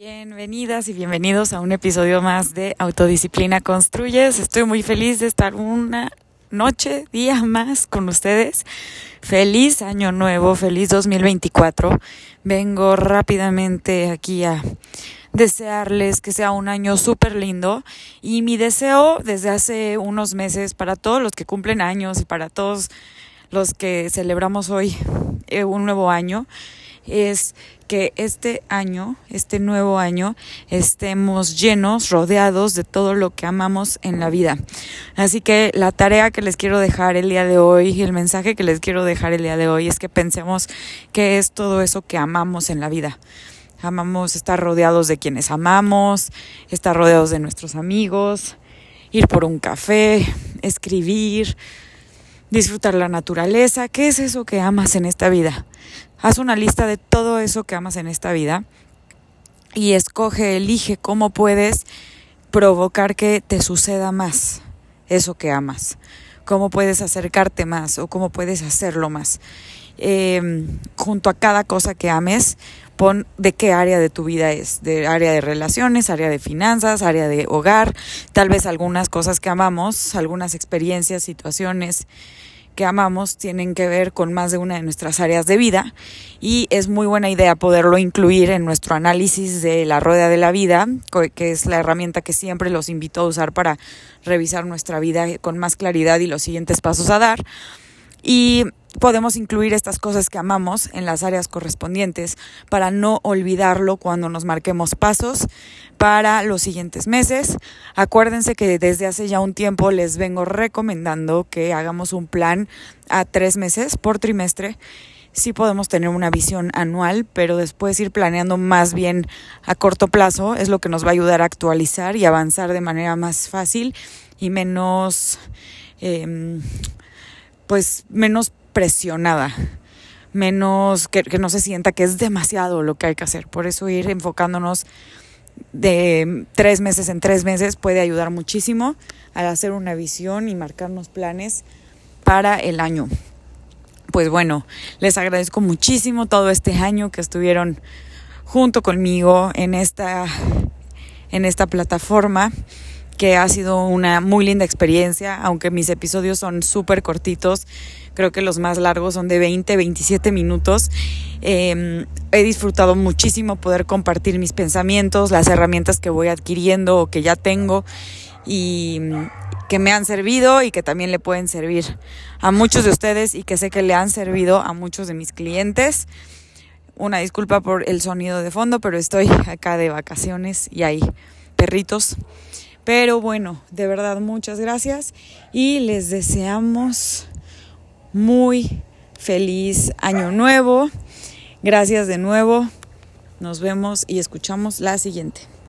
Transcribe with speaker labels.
Speaker 1: Bienvenidas y bienvenidos a un episodio más de Autodisciplina Construyes. Estoy muy feliz de estar una noche, día más con ustedes. Feliz año nuevo, feliz 2024. Vengo rápidamente aquí a desearles que sea un año súper lindo y mi deseo desde hace unos meses para todos los que cumplen años y para todos los que celebramos hoy eh, un nuevo año es que este año, este nuevo año, estemos llenos, rodeados de todo lo que amamos en la vida. Así que la tarea que les quiero dejar el día de hoy el mensaje que les quiero dejar el día de hoy es que pensemos qué es todo eso que amamos en la vida. Amamos estar rodeados de quienes amamos, estar rodeados de nuestros amigos, ir por un café, escribir, disfrutar la naturaleza. ¿Qué es eso que amas en esta vida? Haz una lista de todo eso que amas en esta vida y escoge, elige cómo puedes provocar que te suceda más eso que amas, cómo puedes acercarte más o cómo puedes hacerlo más. Em, junto a cada cosa que ames, pon de qué área de tu vida es, de área de relaciones, área de finanzas, área de hogar, tal vez algunas cosas que amamos, algunas experiencias, situaciones, que amamos tienen que ver con más de una de nuestras áreas de vida y es muy buena idea poderlo incluir en nuestro análisis de la rueda de la vida, que es la herramienta que siempre los invito a usar para revisar nuestra vida con más claridad y los siguientes pasos a dar. Y podemos incluir estas cosas que amamos en las áreas correspondientes para no olvidarlo cuando nos marquemos pasos para los siguientes meses. Acuérdense que desde hace ya un tiempo les vengo recomendando que hagamos un plan a tres meses por trimestre. Sí podemos tener una visión anual, pero después ir planeando más bien a corto plazo es lo que nos va a ayudar a actualizar y avanzar de manera más fácil y menos, eh, pues menos presionada, menos que, no se sienta que es demasiado lo que hay que hacer. Por eso ir enfocándonos de tres meses en tres meses puede ayudar muchísimo al hacer una visión y marcarnos planes para el año. Pues bueno, les agradezco muchísimo todo este año que estuvieron junto conmigo en esta, en esta plataforma que ha sido una muy linda experiencia, aunque mis episodios son súper cortitos creo que los más largos son de 20, 27 minutos. Eh, he disfrutado muchísimo poder compartir mis pensamientos, las herramientas que voy adquiriendo o que ya tengo y que me han servido y que también le pueden servir a muchos de ustedes y que sé que le han servido a muchos de mis clientes. Una disculpa por el sonido de fondo, pero estoy acá de vacaciones y hay perritos. Pero bueno, de verdad muchas gracias y les deseamos muy feliz año nuevo. Gracias de nuevo. Nos vemos y escuchamos la siguiente.